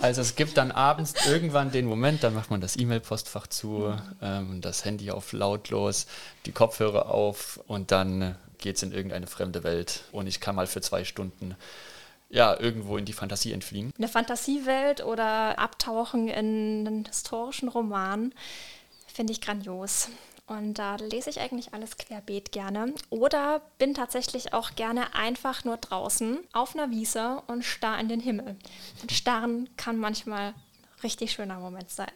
Also es gibt dann abends irgendwann den Moment, dann macht man das E-Mail-Postfach zu, ähm, das Handy auf lautlos, die Kopfhörer auf und dann geht es in irgendeine fremde Welt und ich kann mal für zwei Stunden ja, irgendwo in die Fantasie entfliehen. Eine Fantasiewelt oder abtauchen in einen historischen Roman finde ich grandios. Und da lese ich eigentlich alles querbeet gerne. Oder bin tatsächlich auch gerne einfach nur draußen auf einer Wiese und starr in den Himmel. Und starren kann manchmal ein richtig schöner Moment sein.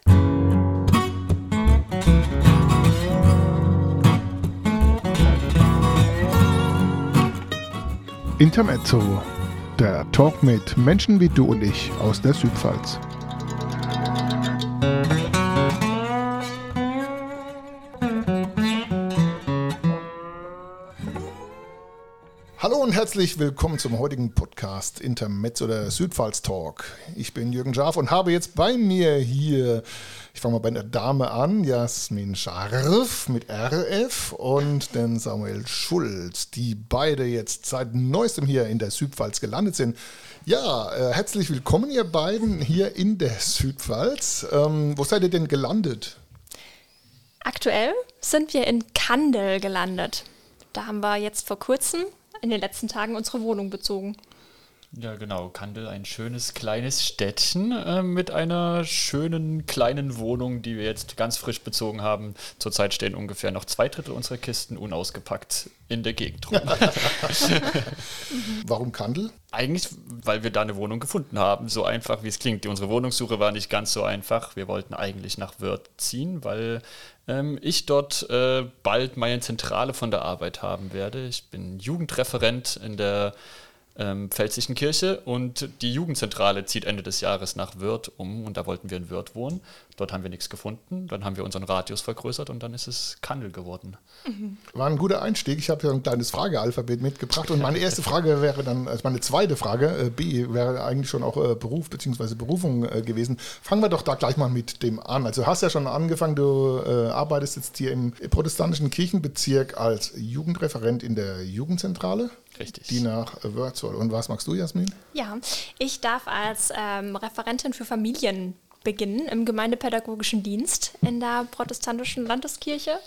Intermezzo, der Talk mit Menschen wie du und ich aus der Südpfalz. Und herzlich willkommen zum heutigen Podcast Intermezzo der Südpfalz Talk. Ich bin Jürgen Scharf und habe jetzt bei mir hier, ich fange mal bei der Dame an, Jasmin Scharf mit RF und den Samuel Schulz, die beide jetzt seit neuestem hier in der Südpfalz gelandet sind. Ja, äh, herzlich willkommen ihr beiden hier in der Südpfalz. Ähm, wo seid ihr denn gelandet? Aktuell sind wir in Kandel gelandet. Da haben wir jetzt vor kurzem in den letzten Tagen unsere Wohnung bezogen. Ja, genau. Kandel, ein schönes kleines Städtchen äh, mit einer schönen kleinen Wohnung, die wir jetzt ganz frisch bezogen haben. Zurzeit stehen ungefähr noch zwei Drittel unserer Kisten unausgepackt in der Gegend rum. Warum Kandel? Eigentlich, weil wir da eine Wohnung gefunden haben. So einfach, wie es klingt. Unsere Wohnungssuche war nicht ganz so einfach. Wir wollten eigentlich nach Wörth ziehen, weil ähm, ich dort äh, bald meine Zentrale von der Arbeit haben werde. Ich bin Jugendreferent in der ähm, Pfälzischen Kirche und die Jugendzentrale zieht Ende des Jahres nach Wörth um und da wollten wir in Wörth wohnen. Dort haben wir nichts gefunden, dann haben wir unseren Radius vergrößert und dann ist es Kandel geworden. Mhm. War ein guter Einstieg. Ich habe ja ein kleines Fragealphabet mitgebracht und meine erste Frage wäre dann, also meine zweite Frage, äh, B, wäre eigentlich schon auch äh, Beruf bzw. Berufung äh, gewesen. Fangen wir doch da gleich mal mit dem an. Also du hast ja schon angefangen, du äh, arbeitest jetzt hier im protestantischen Kirchenbezirk als Jugendreferent in der Jugendzentrale. Richtig. Die nach Wörth soll. Und was magst du, Jasmin? Ja, ich darf als ähm, Referentin für Familien beginnen im gemeindepädagogischen Dienst in der protestantischen Landeskirche.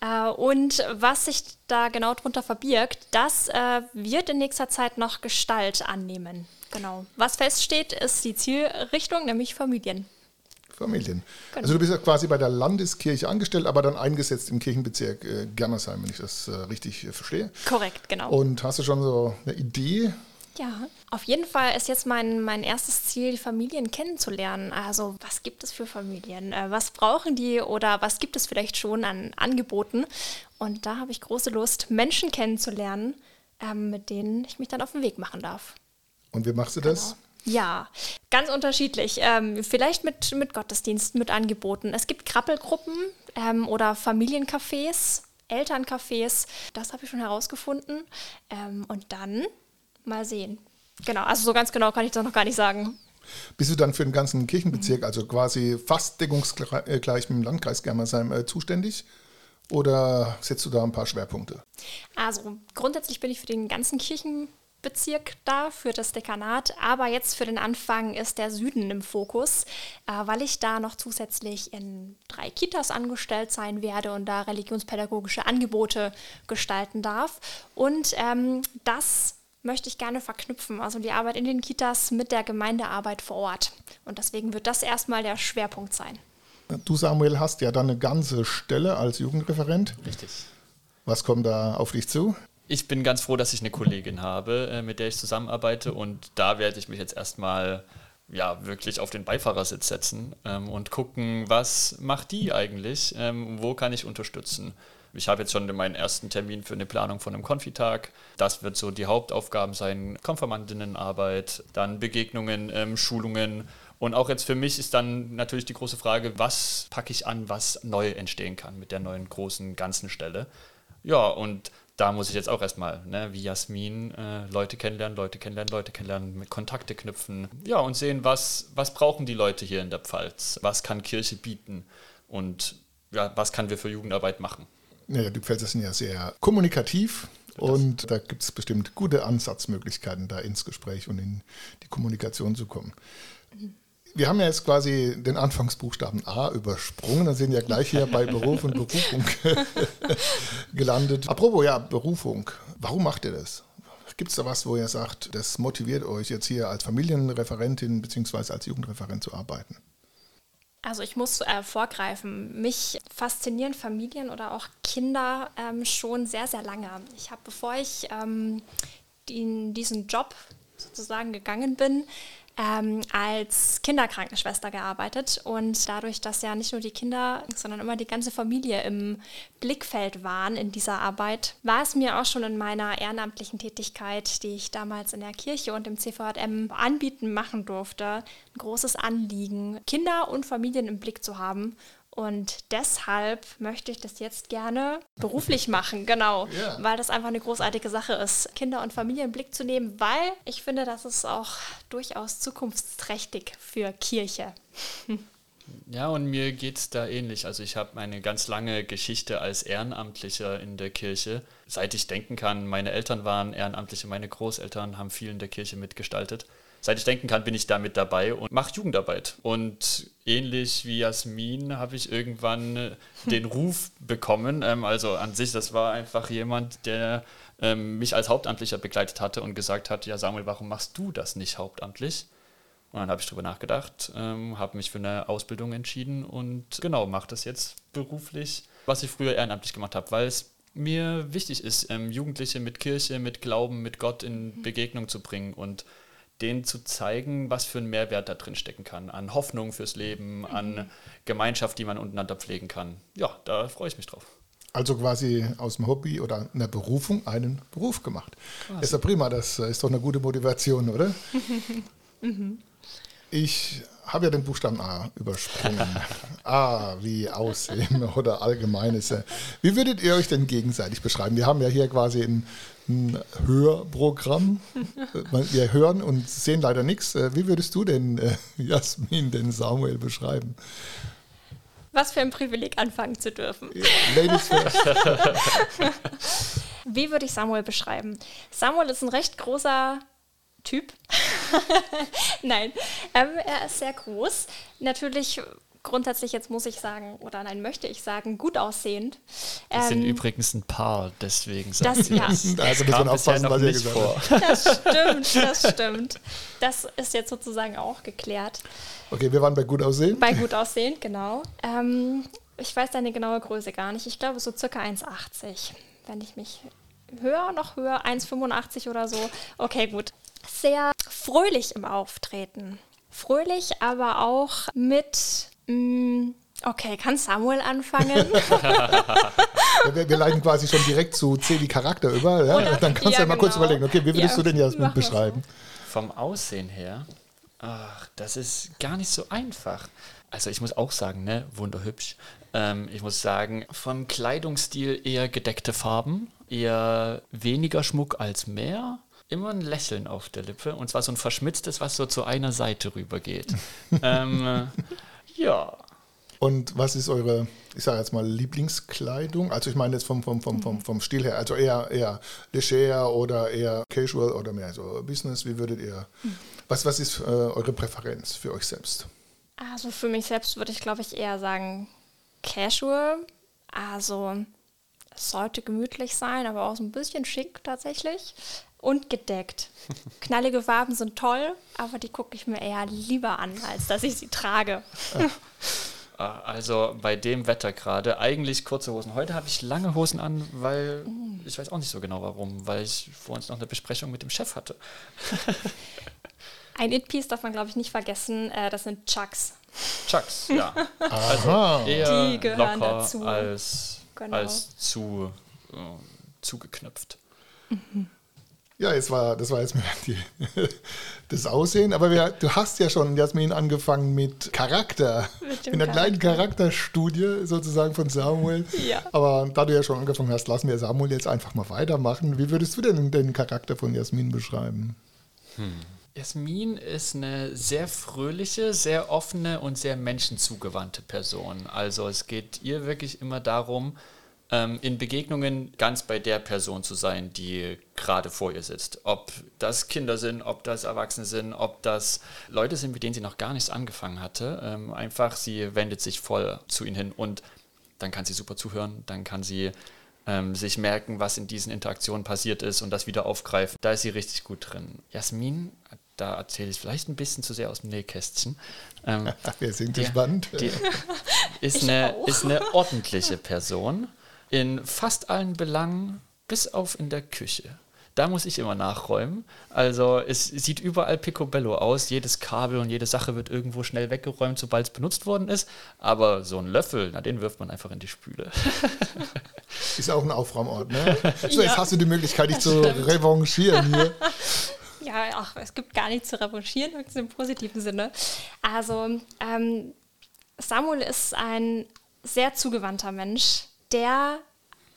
Äh, und was sich da genau drunter verbirgt, das äh, wird in nächster Zeit noch Gestalt annehmen. Genau. Was feststeht, ist die Zielrichtung, nämlich Familien. Familien. Genau. Also du bist ja quasi bei der Landeskirche angestellt, aber dann eingesetzt im Kirchenbezirk äh, Germersheim, wenn ich das äh, richtig äh, verstehe. Korrekt, genau. Und hast du schon so eine Idee? Ja, auf jeden Fall ist jetzt mein, mein erstes Ziel, die Familien kennenzulernen. Also was gibt es für Familien? Äh, was brauchen die oder was gibt es vielleicht schon an Angeboten? Und da habe ich große Lust, Menschen kennenzulernen, ähm, mit denen ich mich dann auf den Weg machen darf. Und wie machst du genau. das? Ja, ganz unterschiedlich. Ähm, vielleicht mit, mit Gottesdiensten, mit Angeboten. Es gibt Krabbelgruppen ähm, oder Familiencafés, Elterncafés. Das habe ich schon herausgefunden. Ähm, und dann mal sehen. Genau, also so ganz genau kann ich das noch gar nicht sagen. Bist du dann für den ganzen Kirchenbezirk, also quasi fast deckungsgleich mit dem Landkreis Germersheim äh, zuständig? Oder setzt du da ein paar Schwerpunkte? Also grundsätzlich bin ich für den ganzen Kirchenbezirk Bezirk da für das Dekanat, aber jetzt für den Anfang ist der Süden im Fokus, äh, weil ich da noch zusätzlich in drei Kitas angestellt sein werde und da religionspädagogische Angebote gestalten darf. Und ähm, das möchte ich gerne verknüpfen, also die Arbeit in den Kitas mit der Gemeindearbeit vor Ort. Und deswegen wird das erstmal der Schwerpunkt sein. Du, Samuel, hast ja dann eine ganze Stelle als Jugendreferent. Richtig. Was kommt da auf dich zu? Ich bin ganz froh, dass ich eine Kollegin habe, äh, mit der ich zusammenarbeite und da werde ich mich jetzt erstmal ja, wirklich auf den Beifahrersitz setzen ähm, und gucken, was macht die eigentlich, ähm, wo kann ich unterstützen. Ich habe jetzt schon meinen ersten Termin für eine Planung von einem Konfitag. Das wird so die Hauptaufgaben sein, Konfirmandinnenarbeit, dann Begegnungen, ähm, Schulungen und auch jetzt für mich ist dann natürlich die große Frage, was packe ich an, was neu entstehen kann mit der neuen großen ganzen Stelle. Ja, und da muss ich jetzt auch erstmal, ne, wie Jasmin, äh, Leute kennenlernen, Leute kennenlernen, Leute kennenlernen, mit Kontakte knüpfen. Ja, und sehen, was, was brauchen die Leute hier in der Pfalz? Was kann Kirche bieten? Und ja, was kann wir für Jugendarbeit machen? Ja, die Pfälzer sind ja sehr kommunikativ. Und da gibt es bestimmt gute Ansatzmöglichkeiten, da ins Gespräch und in die Kommunikation zu kommen. Wir haben ja jetzt quasi den Anfangsbuchstaben A übersprungen. Dann sind ja gleich hier bei Beruf und Berufung gelandet. Apropos, ja, Berufung. Warum macht ihr das? Gibt es da was, wo ihr sagt, das motiviert euch jetzt hier als Familienreferentin bzw. als Jugendreferent zu arbeiten? Also ich muss äh, vorgreifen. Mich faszinieren Familien oder auch Kinder ähm, schon sehr, sehr lange. Ich habe, bevor ich ähm, in diesen Job sozusagen gegangen bin, ähm, als Kinderkrankenschwester gearbeitet und dadurch, dass ja nicht nur die Kinder, sondern immer die ganze Familie im Blickfeld waren in dieser Arbeit, war es mir auch schon in meiner ehrenamtlichen Tätigkeit, die ich damals in der Kirche und im CVM anbieten machen durfte, ein großes Anliegen, Kinder und Familien im Blick zu haben und deshalb möchte ich das jetzt gerne beruflich machen, genau, ja. weil das einfach eine großartige Sache ist, Kinder und Familie im Blick zu nehmen, weil ich finde, das ist auch durchaus zukunftsträchtig für Kirche. Ja, und mir geht es da ähnlich. Also ich habe eine ganz lange Geschichte als Ehrenamtlicher in der Kirche. Seit ich denken kann, meine Eltern waren Ehrenamtliche, meine Großeltern haben viel in der Kirche mitgestaltet seit ich denken kann, bin ich da mit dabei und mache Jugendarbeit. Und ähnlich wie Jasmin habe ich irgendwann äh, den Ruf bekommen. Ähm, also an sich, das war einfach jemand, der ähm, mich als Hauptamtlicher begleitet hatte und gesagt hat, ja Samuel, warum machst du das nicht hauptamtlich? Und dann habe ich darüber nachgedacht, ähm, habe mich für eine Ausbildung entschieden und genau, mache das jetzt beruflich, was ich früher ehrenamtlich gemacht habe, weil es mir wichtig ist, ähm, Jugendliche mit Kirche, mit Glauben, mit Gott in Begegnung zu bringen und denen zu zeigen, was für ein Mehrwert da drin stecken kann. An Hoffnung fürs Leben, an mhm. Gemeinschaft, die man untereinander pflegen kann. Ja, da freue ich mich drauf. Also quasi aus dem Hobby oder einer Berufung einen Beruf gemacht. Quasi. Ist ja prima, das ist doch eine gute Motivation, oder? mhm. Ich habe ja den Buchstaben A übersprungen. A wie Aussehen oder Allgemeines. Wie würdet ihr euch denn gegenseitig beschreiben? Wir haben ja hier quasi ein, ein Hörprogramm. Wir hören und sehen leider nichts. Wie würdest du denn, äh, Jasmin, den Samuel beschreiben? Was für ein Privileg, anfangen zu dürfen. Ja, Ladies first. Wie würde ich Samuel beschreiben? Samuel ist ein recht großer Typ. nein, ähm, er ist sehr groß. Natürlich grundsätzlich, jetzt muss ich sagen, oder nein, möchte ich sagen, gut aussehend. Wir ähm, sind übrigens ein Paar, deswegen sagen das, ja. das. Also müssen wir aufpassen, ja was ihr gesagt vor. Das stimmt, das stimmt. Das ist jetzt sozusagen auch geklärt. Okay, wir waren bei gut aussehen. Bei gut aussehen, genau. Ähm, ich weiß deine genaue Größe gar nicht. Ich glaube so circa 1,80, wenn ich mich höher, noch höher, 1,85 oder so. Okay, gut sehr fröhlich im Auftreten. Fröhlich, aber auch mit. Mh, mm, Okay, kann Samuel anfangen? wir, wir, leiten quasi schon direkt zu C wie Charakter über. Ja? Dann kannst ja, du ja mal genau. kurz überlegen, okay, wie würdest ja, du denn Jasmin beschreiben? Vom Aussehen her, ach, das ist gar nicht so einfach. Also ich muss auch sagen, ne, wunderhübsch. Ähm, ich muss sagen, vom Kleidungsstil eher gedeckte Farben, eher weniger Schmuck als mehr immer ein Lächeln auf der Lippe und zwar so ein verschmitztes, was so zu einer Seite rübergeht. ähm, äh, ja. Und was ist eure, ich sage jetzt mal, Lieblingskleidung? Also ich meine jetzt vom, vom, vom, vom, vom Stil her, also eher, eher leger oder eher casual oder mehr so Business. Wie würdet ihr, was, was ist äh, eure Präferenz für euch selbst? Also für mich selbst würde ich, glaube ich, eher sagen casual. Also es sollte gemütlich sein, aber auch so ein bisschen schick tatsächlich und gedeckt. Knallige Farben sind toll, aber die gucke ich mir eher lieber an, als dass ich sie trage. Ah, also bei dem Wetter gerade eigentlich kurze Hosen. Heute habe ich lange Hosen an, weil mm. ich weiß auch nicht so genau warum, weil ich vor uns noch eine Besprechung mit dem Chef hatte. Ein It-Piece darf man, glaube ich, nicht vergessen. Äh, das sind Chucks. Chucks, ja. also eher Die gehören locker dazu. Als, genau. als zu äh, zugeknöpft. Mhm. Ja, jetzt war, das war jetzt die, das Aussehen. Aber wir, du hast ja schon, Jasmin, angefangen mit Charakter. Mit in einer kleinen Charakterstudie sozusagen von Samuel. Ja. Aber da du ja schon angefangen hast, lassen wir Samuel jetzt einfach mal weitermachen. Wie würdest du denn den Charakter von Jasmin beschreiben? Hm. Jasmin ist eine sehr fröhliche, sehr offene und sehr menschenzugewandte Person. Also es geht ihr wirklich immer darum, ähm, in Begegnungen ganz bei der Person zu sein, die gerade vor ihr sitzt. Ob das Kinder sind, ob das Erwachsene sind, ob das Leute sind, mit denen sie noch gar nichts angefangen hatte. Ähm, einfach, sie wendet sich voll zu ihnen hin und dann kann sie super zuhören, dann kann sie ähm, sich merken, was in diesen Interaktionen passiert ist und das wieder aufgreifen. Da ist sie richtig gut drin. Jasmin, da erzähle ich vielleicht ein bisschen zu sehr aus dem Nähkästchen. Ähm, Wir sind die, gespannt. Die ist, eine, ist eine ordentliche Person in fast allen Belangen, bis auf in der Küche. Da muss ich immer nachräumen. Also es sieht überall picobello aus. Jedes Kabel und jede Sache wird irgendwo schnell weggeräumt, sobald es benutzt worden ist. Aber so ein Löffel, na, den wirft man einfach in die Spüle. Ist auch ein Aufraumort, ne? So, jetzt hast du die Möglichkeit, dich zu revanchieren hier. Ja, ach, es gibt gar nichts zu revanchieren, im positiven Sinne. Also, ähm, Samuel ist ein sehr zugewandter Mensch der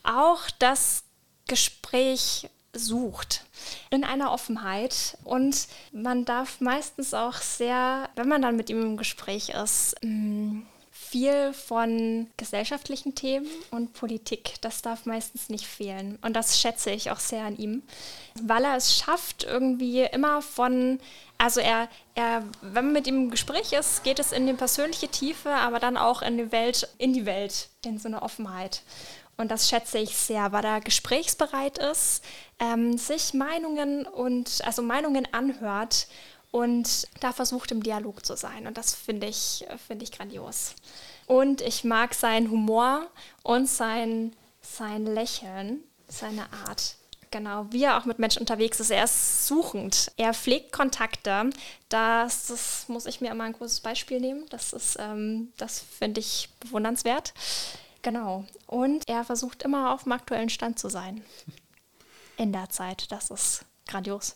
auch das Gespräch sucht in einer Offenheit. Und man darf meistens auch sehr, wenn man dann mit ihm im Gespräch ist, mm, viel von gesellschaftlichen Themen und Politik. Das darf meistens nicht fehlen. Und das schätze ich auch sehr an ihm, weil er es schafft, irgendwie immer von, also er, er, wenn man mit ihm im Gespräch ist, geht es in die persönliche Tiefe, aber dann auch in die Welt, in die Welt, in so eine Offenheit. Und das schätze ich sehr, weil er gesprächsbereit ist, ähm, sich Meinungen und also Meinungen anhört und da versucht im Dialog zu sein. Und das finde ich, find ich grandios. Und ich mag seinen Humor und sein, sein Lächeln, seine Art. Genau, wie er auch mit Menschen unterwegs ist. Er ist suchend. Er pflegt Kontakte. Das, das muss ich mir immer ein großes Beispiel nehmen. Das ist, ähm, das finde ich bewundernswert. Genau. Und er versucht immer auf dem aktuellen Stand zu sein. In der Zeit. Das ist grandios.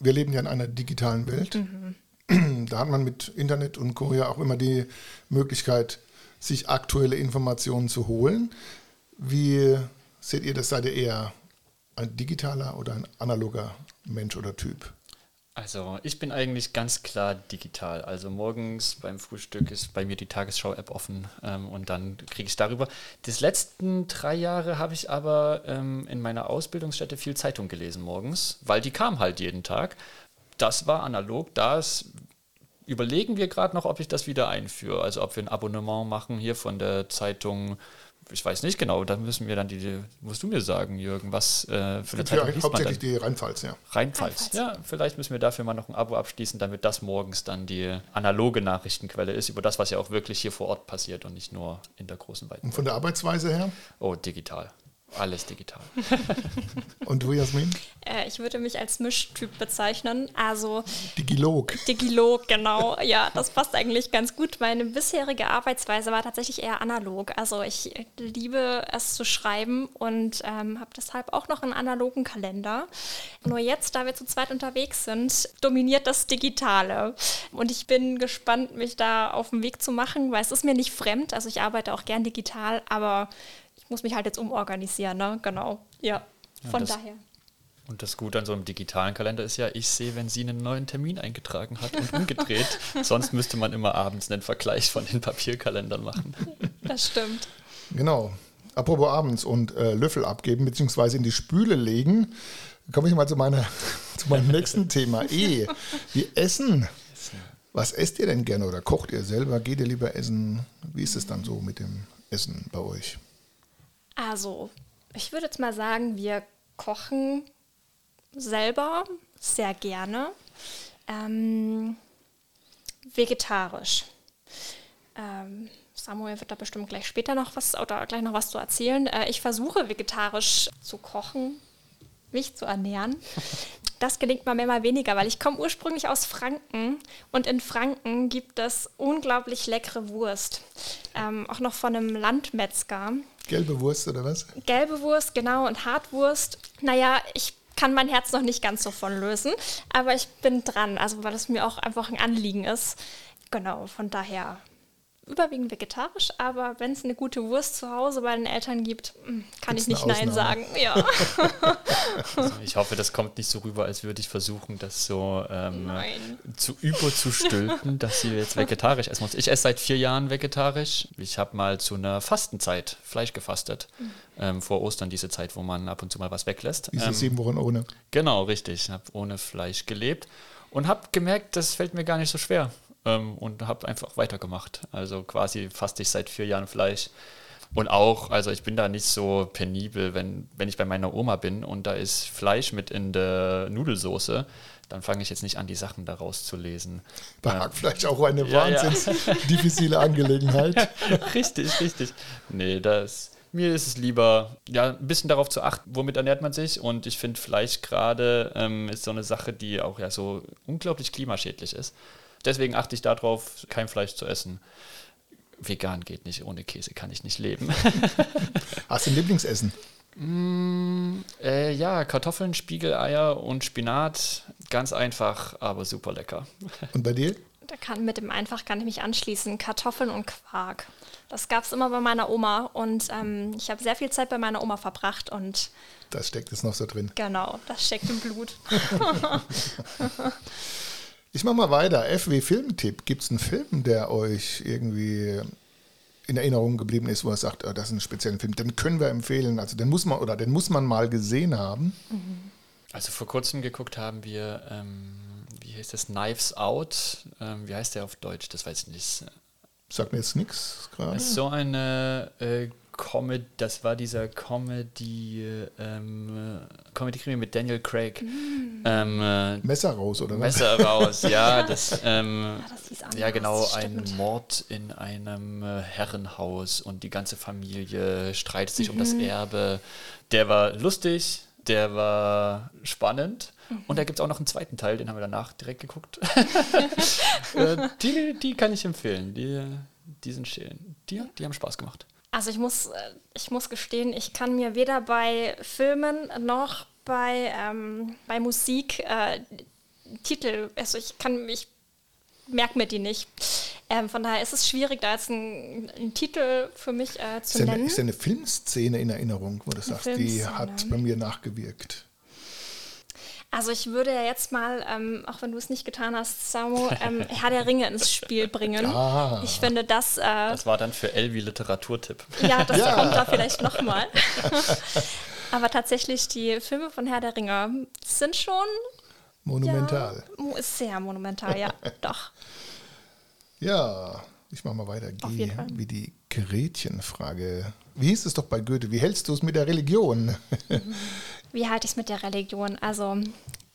Wir leben ja in einer digitalen Welt. Mhm. Da hat man mit Internet und Co. ja auch immer die Möglichkeit, sich aktuelle Informationen zu holen. Wie seht ihr das? Seid ihr eher ein digitaler oder ein analoger Mensch oder Typ? Also ich bin eigentlich ganz klar digital. Also morgens beim Frühstück ist bei mir die Tagesschau-App offen ähm, und dann kriege ich darüber. Die letzten drei Jahre habe ich aber ähm, in meiner Ausbildungsstätte viel Zeitung gelesen morgens, weil die kam halt jeden Tag. Das war analog. Das überlegen wir gerade noch, ob ich das wieder einführe. Also ob wir ein Abonnement machen hier von der Zeitung ich weiß nicht genau, da müssen wir dann die, musst du mir sagen, Jürgen, was äh, für eine Zeitung liest Hauptsächlich die Rheinpfalz, ja. Rheinpfalz. ja. Vielleicht müssen wir dafür mal noch ein Abo abschließen, damit das morgens dann die analoge Nachrichtenquelle ist, über das, was ja auch wirklich hier vor Ort passiert und nicht nur in der großen Welt. Und von der Arbeitsweise her? Oh, digital. Alles digital. Und du, Jasmin? Äh, ich würde mich als Mischtyp bezeichnen. Also. Digilog. Digilog, genau. Ja, das passt eigentlich ganz gut. Meine bisherige Arbeitsweise war tatsächlich eher analog. Also, ich liebe es zu schreiben und ähm, habe deshalb auch noch einen analogen Kalender. Nur jetzt, da wir zu zweit unterwegs sind, dominiert das Digitale. Und ich bin gespannt, mich da auf den Weg zu machen, weil es ist mir nicht fremd. Also, ich arbeite auch gern digital, aber ich muss mich halt jetzt umorganisieren, ne? Genau. Ja, von ja, daher. Und das Gute an so einem digitalen Kalender ist ja, ich sehe, wenn sie einen neuen Termin eingetragen hat und umgedreht. Sonst müsste man immer abends einen Vergleich von den Papierkalendern machen. Das stimmt. Genau. Apropos abends und äh, Löffel abgeben bzw. in die Spüle legen, komme ich mal zu, meiner, zu meinem nächsten Thema. E. Wie Essen. Was esst ihr denn gerne oder kocht ihr selber? Geht ihr lieber essen? Wie ist es dann so mit dem Essen bei euch? Also, ich würde jetzt mal sagen, wir kochen selber sehr gerne. Ähm, vegetarisch. Ähm, Samuel wird da bestimmt gleich später noch was oder gleich noch was zu erzählen. Äh, ich versuche vegetarisch zu kochen, mich zu ernähren. Das gelingt mir mehr mal weniger, weil ich komme ursprünglich aus Franken und in Franken gibt es unglaublich leckere Wurst. Ähm, auch noch von einem Landmetzger. Gelbe Wurst oder was? Gelbe Wurst, genau, und Hartwurst. Naja, ich kann mein Herz noch nicht ganz so von lösen, aber ich bin dran, also weil es mir auch einfach ein Anliegen ist. Genau, von daher überwiegend vegetarisch, aber wenn es eine gute Wurst zu Hause bei den Eltern gibt, hm, kann Gibt's ich nicht Nein sagen. Ja. Also ich hoffe, das kommt nicht so rüber, als würde ich versuchen, das so ähm, zu überzustülpen, dass sie jetzt vegetarisch essen muss. Ich esse seit vier Jahren vegetarisch. Ich habe mal zu einer Fastenzeit Fleisch gefastet. Ähm, vor Ostern diese Zeit, wo man ab und zu mal was weglässt. Diese Ähm, sieben Wochen ohne. Genau, richtig. Ich habe ohne Fleisch gelebt und habe gemerkt, das fällt mir gar nicht so schwer ähm, und habe einfach weitergemacht. Also quasi faste ich seit vier Jahren Fleisch. Und auch, also ich bin da nicht so penibel, wenn, wenn ich bei meiner Oma bin und da ist Fleisch mit in der Nudelsoße, dann fange ich jetzt nicht an, die Sachen daraus zu lesen. Bei Hackfleisch auch eine Ja, ja. wahnsinnig diffizile Angelegenheit. richtig, richtig. Nee, das, mir ist es lieber, ja, ein bisschen darauf zu achten, womit ernährt man sich. Und ich finde, Fleisch gerade ähm, ist so eine Sache, die auch ja so unglaublich klimaschädlich ist. Deswegen achte ich darauf, kein Fleisch zu essen. Vegan geht nicht, ohne Käse kann ich nicht leben. Hast du ein Lieblingsessen? äh, ja, Kartoffeln, Spiegeleier und Spinat, ganz einfach, aber super lecker. Und bei dir? Da kann mit dem einfach kann ich mich anschließen. Kartoffeln und Quark. Das gab es immer bei meiner Oma und ähm, ich habe sehr viel Zeit bei meiner Oma verbracht und Das steckt jetzt noch so drin. genau, das steckt im Blut. Ich mache mal weiter. FW Filmtipp. Gibt es einen Film, der euch irgendwie in Erinnerung geblieben ist, wo er sagt, ah, das ist ein spezieller Film, den können wir empfehlen. Also den muss man oder den muss man mal gesehen haben. Also vor kurzem geguckt haben wir, ähm, wie heißt das, Knives Out. Ähm, wie heißt der auf Deutsch? Das weiß ich nicht. Sagt mir jetzt nichts gerade. Das ist so eine äh, Comedy, das war dieser Comedy, ähm, äh, Comedy-Krimi mit Daniel Craig. Ähm, äh, Messer raus, oder was? Messer raus, ja, das, ähm, Ah, das hieß anders, ja genau, ein stimmt. Mord in einem äh, Herrenhaus und die ganze Familie streitet sich um das Erbe. Der war lustig, der war spannend und da gibt es auch noch einen zweiten Teil, den haben wir danach direkt geguckt. Äh, die, die kann ich empfehlen, die, die sind schön, die, die haben Spaß gemacht. Also ich muss, äh, ich muss gestehen, ich kann mir weder bei Filmen noch bei, ähm, bei Musik äh, Titel, also ich kann, ich merke mir die nicht. Ähm, von daher ist es schwierig, da jetzt einen, einen Titel für mich äh, Ist zu ja, eine, nennen. ist ja eine Filmszene in Erinnerung, wo du sagst, die hat bei mir nachgewirkt. Also ich würde ja jetzt mal, ähm, auch wenn du es nicht getan hast, Samo, ähm, Herr der Ringe ins Spiel bringen. Ah. Ich finde das, äh, Das war dann für Elvi Literaturtipp. ja, das Ja. kommt da vielleicht nochmal. Aber tatsächlich, die Filme von Herr der Ringe sind schon Monumental. Ja, sehr monumental, ja, doch. Ja, ich mache mal weiter. Auf Geh jeden Fall. wie die Gretchenfrage. Wie hieß es doch bei Goethe? Wie hältst du es mit der Religion? Wie halte ich es mit der Religion? Also,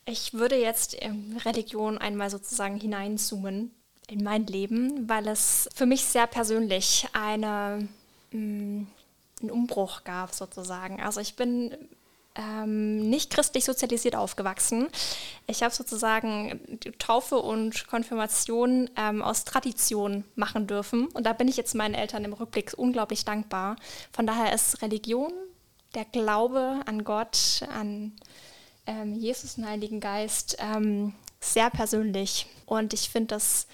ich würde jetzt in Religion einmal sozusagen hineinzoomen in mein Leben, weil es für mich sehr persönlich eine, mh, einen Umbruch gab, sozusagen. Also, ich bin ähm, nicht christlich sozialisiert aufgewachsen. Ich habe sozusagen Taufe und Konfirmation ähm, aus Tradition machen dürfen. Und da bin ich jetzt meinen Eltern im Rückblick unglaublich dankbar. Von daher ist Religion, der Glaube an Gott, an ähm, Jesus, den Heiligen Geist, ähm, sehr persönlich. Und ich finde das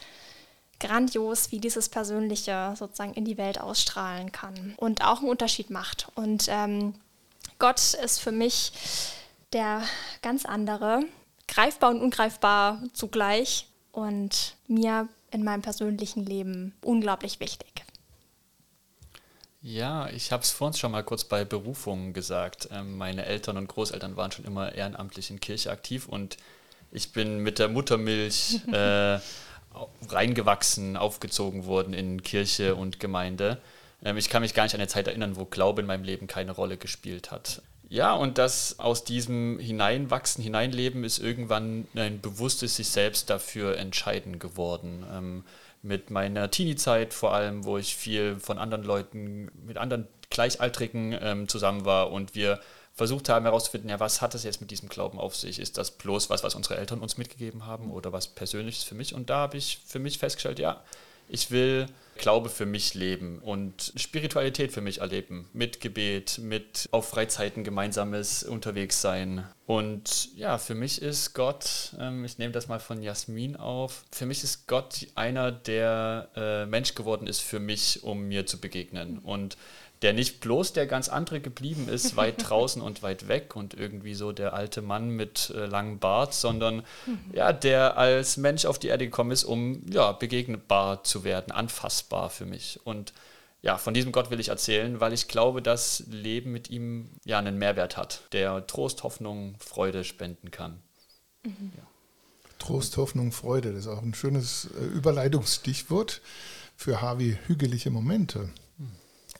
grandios, wie dieses Persönliche sozusagen in die Welt ausstrahlen kann und auch einen Unterschied macht. Und ähm, Gott ist für mich der ganz andere, greifbar und ungreifbar zugleich und mir in meinem persönlichen Leben unglaublich wichtig. Ja, ich habe es vorhin schon mal kurz bei Berufungen gesagt. Ähm, meine Eltern und Großeltern waren schon immer ehrenamtlich in Kirche aktiv und ich bin mit der Muttermilch äh, reingewachsen, aufgezogen worden in Kirche und Gemeinde. Ähm, ich kann mich gar nicht an eine Zeit erinnern, wo Glaube in meinem Leben keine Rolle gespielt hat. Ja, und das aus diesem Hineinwachsen, Hineinleben ist irgendwann ein bewusstes sich selbst dafür entscheiden geworden. Mit meiner Teenie-Zeit vor allem, wo ich viel von anderen Leuten, mit anderen Gleichaltrigen ähm, zusammen war und wir versucht haben herauszufinden, ja, was hat es jetzt mit diesem Glauben auf sich? Ist das bloß was, was unsere Eltern uns mitgegeben haben oder was Persönliches für mich? Und da habe ich für mich festgestellt, ja, ich will Glaube für mich leben und Spiritualität für mich erleben. Mit Gebet, mit auf Freizeiten gemeinsames Unterwegssein. Und ja, für mich ist Gott, ähm, ich nehme das mal von Jasmin auf, für mich ist Gott einer, der äh, Mensch geworden ist für mich, um mir zu begegnen. Und der nicht bloß der ganz andere geblieben ist, weit draußen und weit weg und irgendwie so der alte Mann mit äh, langem Bart, sondern ja, der als Mensch auf die Erde gekommen ist, um ja, begegnbar zu werden, anfassbar für mich. Und ja, von diesem Gott will ich erzählen, weil ich glaube, dass Leben mit ihm ja einen Mehrwert hat, der Trost, Hoffnung, Freude spenden kann. Mhm. Ja. Trost, Hoffnung, Freude, das ist auch ein schönes äh, Überleitungsstichwort für Harvey hügelige Momente.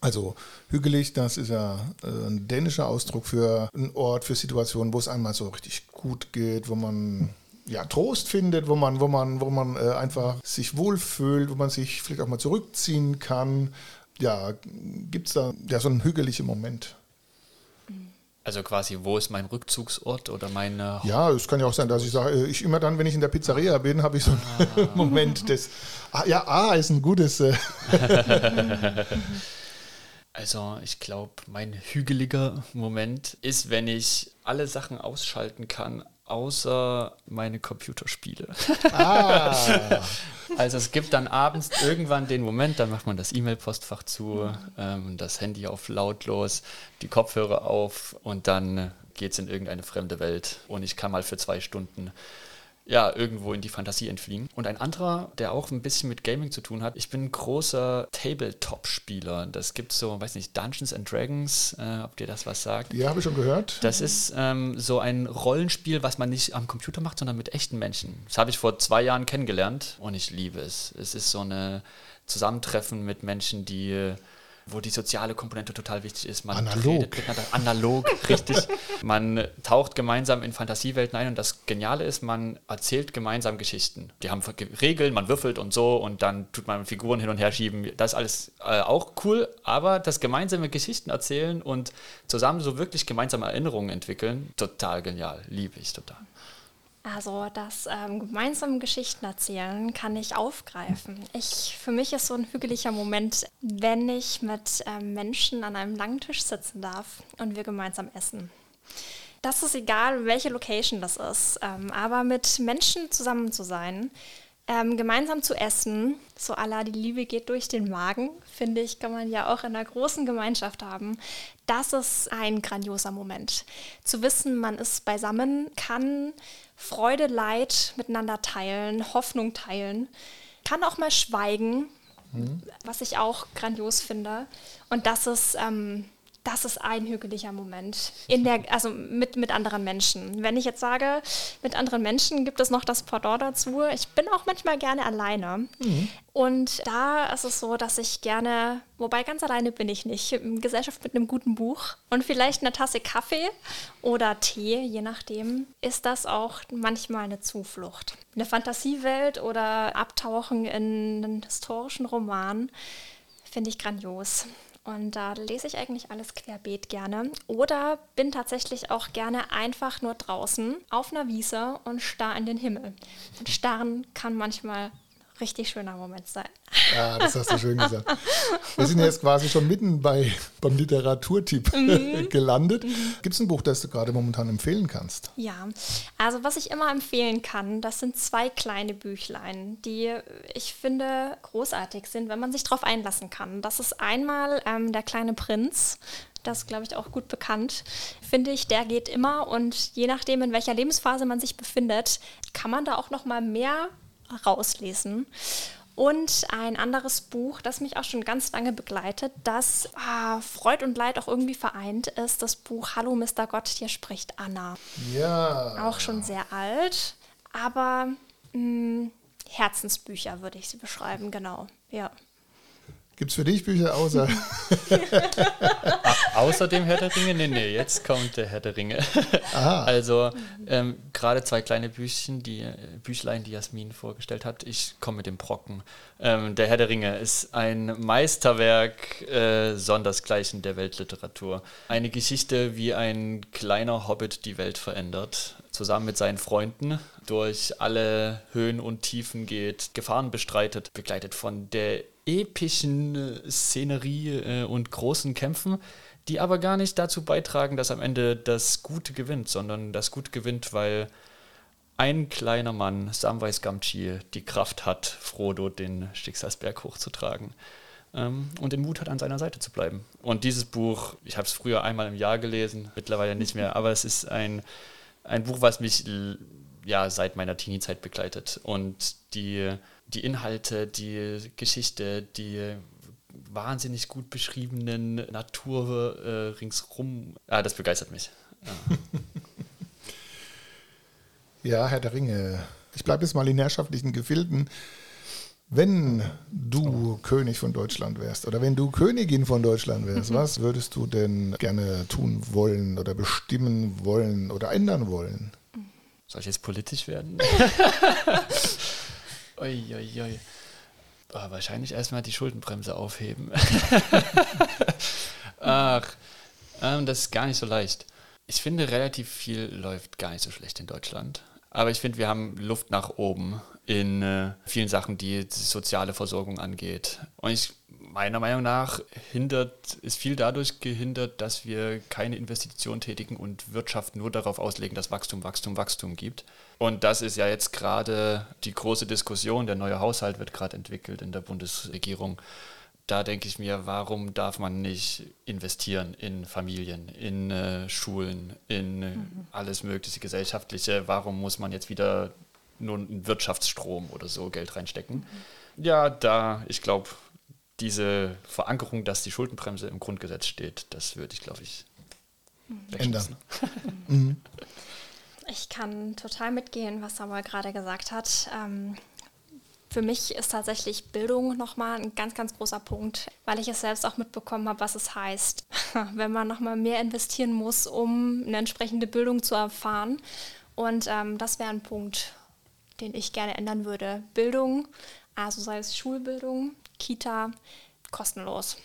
Also hügelig, das ist ja äh, ein dänischer Ausdruck für einen Ort, für Situationen, wo es einmal so richtig gut geht, wo man ja, Trost findet, wo man, wo man, wo man äh, einfach sich wohlfühlt, wo man sich vielleicht auch mal zurückziehen kann. Ja, gibt es da ja so einen hügeligen Moment? Also quasi, wo ist mein Rückzugsort oder meine... Ja, es kann ja auch sein, dass ich sage, äh, ich immer dann, wenn ich in der Pizzeria bin, habe ich so einen ah. Moment des... Ah, ja, A ist ein gutes... Also ich glaube, mein hügeliger Moment ist, wenn ich alle Sachen ausschalten kann, außer meine Computerspiele. Ah. also es gibt dann abends irgendwann den Moment, dann macht man das E-Mail-Postfach zu, ähm, das Handy auf lautlos, die Kopfhörer auf und dann geht es in irgendeine fremde Welt und ich kann mal für zwei Stunden ja, irgendwo in die Fantasie entfliehen. Und ein anderer, der auch ein bisschen mit Gaming zu tun hat, ich bin ein großer Tabletop-Spieler. Das gibt so, weiß nicht, Dungeons and Dragons, äh, ob dir das was sagt. Ja, habe ich schon gehört. Das ist ähm, so ein Rollenspiel, was man nicht am Computer macht, sondern mit echten Menschen. Das habe ich vor zwei Jahren kennengelernt und ich liebe es. Es ist so ein Zusammentreffen mit Menschen, die wo die soziale Komponente total wichtig ist. Man analog. analog, richtig. Man taucht gemeinsam in Fantasiewelten ein und das Geniale ist, man erzählt gemeinsam Geschichten. Die haben Regeln, man würfelt und so und dann tut man Figuren hin und her schieben. Das ist alles äh, auch cool, aber das gemeinsame Geschichten erzählen und zusammen so wirklich gemeinsame Erinnerungen entwickeln, total genial. Liebe ich total. Also das ähm, gemeinsame Geschichten erzählen kann ich aufgreifen. Ich, für mich ist so ein hügeliger Moment, wenn ich mit ähm, Menschen an einem langen Tisch sitzen darf und wir gemeinsam essen. Das ist egal, welche Location das ist, ähm, aber mit Menschen zusammen zu sein, ähm, gemeinsam zu essen, so aller die Liebe geht durch den Magen, finde ich, kann man ja auch in einer großen Gemeinschaft haben. Das ist ein grandioser Moment. Zu wissen, man ist beisammen, kann Freude, Leid miteinander teilen, Hoffnung teilen, kann auch mal schweigen, mhm. was ich auch grandios finde. Und das ist ähm, das ist ein hügeliger Moment. In der, also mit, mit anderen Menschen. Wenn ich jetzt sage, mit anderen Menschen gibt es noch das Pendant dazu. Ich bin auch manchmal gerne alleine. Mhm. Und da ist es so, dass ich gerne, wobei ganz alleine bin ich nicht, in Gesellschaft mit einem guten Buch und vielleicht einer Tasse Kaffee oder Tee, je nachdem, ist das auch manchmal eine Zuflucht. Eine Fantasiewelt oder Abtauchen in einen historischen Roman finde ich grandios. Und da lese ich eigentlich alles querbeet gerne. Oder bin tatsächlich auch gerne einfach nur draußen auf einer Wiese und starr in den Himmel. Und starren kann manchmal richtig schöner Moment sein. Ja, das hast du schön gesagt. Wir sind jetzt quasi schon mitten bei, beim Literaturtipp mhm. gelandet. Mhm. Gibt es ein Buch, das du gerade momentan empfehlen kannst? Ja, also was ich immer empfehlen kann, das sind zwei kleine Büchlein, die ich finde großartig sind, wenn man sich darauf einlassen kann. Das ist einmal ähm, Der kleine Prinz das glaube ich auch gut bekannt, finde ich, der geht immer und je nachdem, in welcher Lebensphase man sich befindet, kann man da auch noch mal mehr rauslesen. Und ein anderes Buch, das mich auch schon ganz lange begleitet, das ah, Freud und Leid auch irgendwie vereint, ist das Buch Hallo Mr. Gott, hier spricht Anna. Ja. Auch schon sehr alt, aber mh, hm, Herzensbücher würde ich sie beschreiben, genau. Ja. Gibt es für dich Bücher außer? außer dem Herr der Ringe? Nee, nee, jetzt kommt der Herr der Ringe. Aha. Also ähm, gerade zwei kleine Büchchen, die äh, Büchlein, die Jasmin vorgestellt hat. Ich komme mit dem Brocken. Ähm, der Herr der Ringe ist ein Meisterwerk äh, sondersgleichen der Weltliteratur. Eine Geschichte, wie ein kleiner Hobbit die Welt verändert, zusammen mit seinen Freunden durch alle Höhen und Tiefen geht, Gefahren bestreitet, begleitet von der epischen äh, Szenerie äh, und großen Kämpfen, die aber gar nicht dazu beitragen, dass am Ende das Gute gewinnt, sondern das Gute gewinnt, weil ein kleiner Mann, Samwise Gamgee, die Kraft hat, Frodo den Schicksalsberg hochzutragen ähm, und den Mut hat, an seiner Seite zu bleiben. Und dieses Buch, ich habe es früher einmal im Jahr gelesen, mittlerweile nicht mehr, aber es ist ein, ein Buch, was mich ja, seit meiner Teenie-Zeit begleitet. Und die, die Inhalte, die Geschichte, die wahnsinnig gut beschriebenen Natur äh, ringsrum, ja, das begeistert mich. Ja. ja, Herr der Ringe. Ich bleibe jetzt mal in herrschaftlichen Gefilden. Wenn du König von Deutschland wärst oder wenn du Königin von Deutschland wärst, was würdest du denn gerne tun wollen oder bestimmen wollen oder ändern wollen? Soll ich jetzt politisch werden? ui, ui, ui. Oh, wahrscheinlich erstmal die Schuldenbremse aufheben. Ach, ähm, das ist gar nicht so leicht. Ich finde, relativ viel läuft gar nicht so schlecht in Deutschland. Aber ich finde, wir haben Luft nach oben in äh, vielen Sachen, die die soziale Versorgung angeht. Und ich, meiner Meinung nach hindert, ist viel dadurch gehindert, dass wir keine Investitionen tätigen und Wirtschaft nur darauf auslegen, dass Wachstum, Wachstum, Wachstum gibt. Und das ist ja jetzt gerade die große Diskussion. Der neue Haushalt wird gerade entwickelt in der Bundesregierung da denke ich mir, warum darf man nicht investieren in Familien, in äh, Schulen, in äh, mhm. alles mögliche gesellschaftliche? Warum muss man jetzt wieder nur einen Wirtschaftsstrom oder so Geld reinstecken. Mhm. Ja, da, ich glaube, diese Verankerung, dass die Schuldenbremse im Grundgesetz steht, das würde ich, glaube ich, ändern. mhm. Ich kann total mitgehen, was Samuel gerade gesagt hat. Ähm, für mich ist tatsächlich Bildung nochmal ein ganz, ganz großer Punkt, weil ich es selbst auch mitbekommen habe, was es heißt, wenn man nochmal mehr investieren muss, um eine entsprechende Bildung zu erfahren. Und ähm, das wäre ein Punkt, den ich gerne ändern würde. Bildung, also sei es Schulbildung, Kita, kostenlos.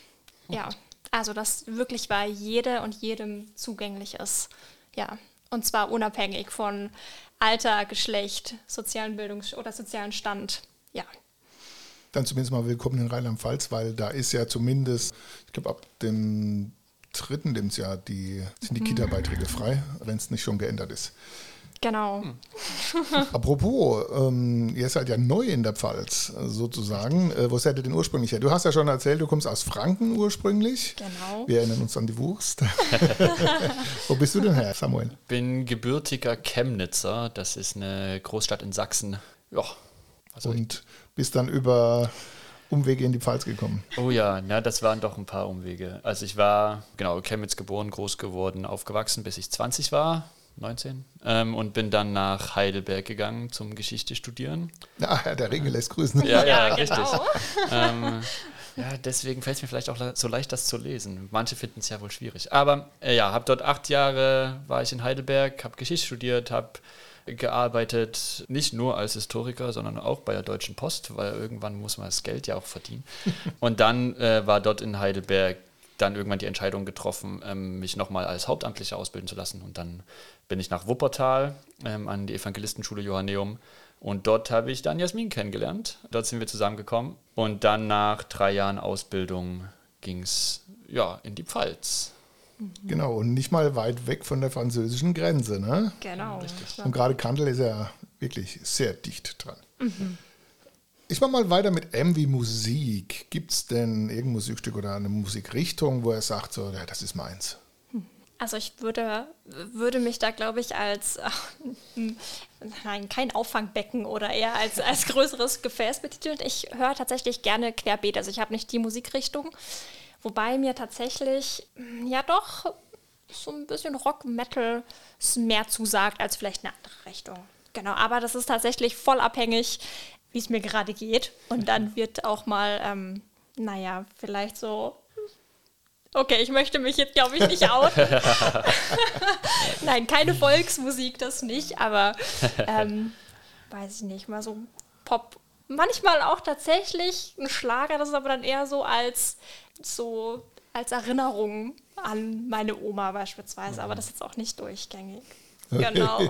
Ja, also dass wirklich bei jede und jedem zugänglich ist. Ja, und zwar unabhängig von Alter, Geschlecht, sozialen Bildungs- oder sozialen Stand. Ja. Dann zumindest mal willkommen in Rheinland-Pfalz, weil da ist ja zumindest, ich glaube, ab dem dritten Lebensjahr die, sind die mhm. Kita-Beiträge frei, wenn es nicht schon geändert ist. Genau. Hm. Apropos, ähm, ihr seid ja neu in der Pfalz sozusagen. Äh, wo seid ihr denn ursprünglich her? Du hast ja schon erzählt, du kommst aus Franken ursprünglich. Genau. Wir erinnern uns an die Wurst. wo bist du denn her, Samuel? Bin gebürtiger Chemnitzer. Das ist eine Großstadt in Sachsen. Ja. Und bist dann über Umwege in die Pfalz gekommen? Oh ja, na, das waren doch ein paar Umwege. Also ich war, genau, Chemnitz geboren, groß geworden, aufgewachsen, bis ich 20 war 19 ähm, und bin dann nach Heidelberg gegangen zum Geschichte studieren. Ja, Herr der Ringe lässt grüßen. Ja, ja, ja richtig. Genau. ähm, ja, deswegen fällt es mir vielleicht auch so leicht, das zu lesen. Manche finden es ja wohl schwierig. Aber äh, ja, habe dort acht Jahre, war ich in Heidelberg, habe Geschichte studiert, habe gearbeitet, nicht nur als Historiker, sondern auch bei der Deutschen Post, weil irgendwann muss man das Geld ja auch verdienen. Und dann äh, war dort in Heidelberg dann irgendwann die Entscheidung getroffen, ähm, mich nochmal als Hauptamtlicher ausbilden zu lassen. Und dann bin ich nach Wuppertal ähm, an die Evangelistenschule Johanneum. Und dort habe ich dann Jasmin kennengelernt. Dort sind wir zusammengekommen. Und dann nach drei Jahren Ausbildung ging es ja, in die Pfalz. Genau, und nicht mal weit weg von der französischen Grenze. Ne? Genau. Und gerade Kandel ist ja wirklich sehr dicht dran. Mhm. Ich mache mal weiter mit M wie Musik. Gibt es denn irgendein Musikstück oder eine Musikrichtung, wo er sagt, so, ja, das ist meins? Also ich würde, würde mich da, glaube ich, als äh, nein, kein Auffangbecken oder eher als, als größeres Gefäß betiteln. Ich höre tatsächlich gerne querbeet. Also ich habe nicht die Musikrichtung, wobei mir tatsächlich ja doch so ein bisschen Rock, Metal mehr zusagt als vielleicht eine andere Richtung. Genau, aber das ist tatsächlich voll abhängig, wie es mir gerade geht. Und dann wird auch mal, ähm, naja, vielleicht so Okay, ich möchte mich jetzt, glaube ich, nicht outen. Nein, keine Volksmusik, das nicht, aber ähm, weiß ich nicht, mal so Pop. Manchmal auch tatsächlich ein Schlager, das ist aber dann eher so als so als Erinnerung an meine Oma beispielsweise, aber das ist jetzt auch nicht durchgängig. Genau.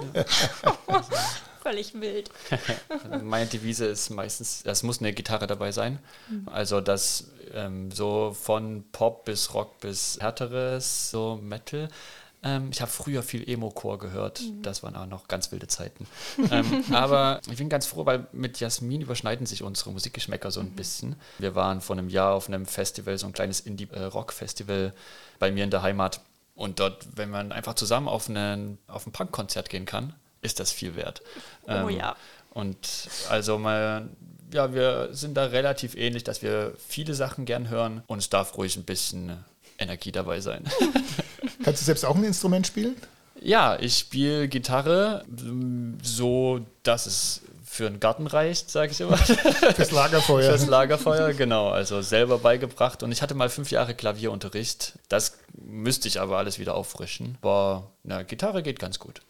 Völlig wild. Meine Devise ist meistens, es muss eine Gitarre dabei sein. Also das ähm, so von Pop bis Rock bis härteres, so Metal. Ähm, ich habe früher viel Emo-Chor gehört. Das waren auch noch ganz wilde Zeiten. ähm, aber ich bin ganz froh, weil mit Jasmin überschneiden sich unsere Musikgeschmäcker so ein bisschen. Wir waren vor einem Jahr auf einem Festival, so ein kleines Indie-Rock-Festival bei mir in der Heimat. Und dort, wenn man einfach zusammen auf, einen, auf ein Punk-Konzert gehen kann, ist das viel wert. Oh ja. Und also mal, ja, wir sind da relativ ähnlich, dass wir viele Sachen gern hören und es darf ruhig ein bisschen Energie dabei sein. Kannst du selbst auch ein Instrument spielen? ja, ich spiele Gitarre, so dass es für einen Garten reicht, sage ich immer. Fürs Lagerfeuer. Fürs Lagerfeuer, genau. Also selber beigebracht. Und ich hatte mal fünf Jahre Klavierunterricht. Das müsste ich aber alles wieder auffrischen. Aber na, Gitarre geht ganz gut.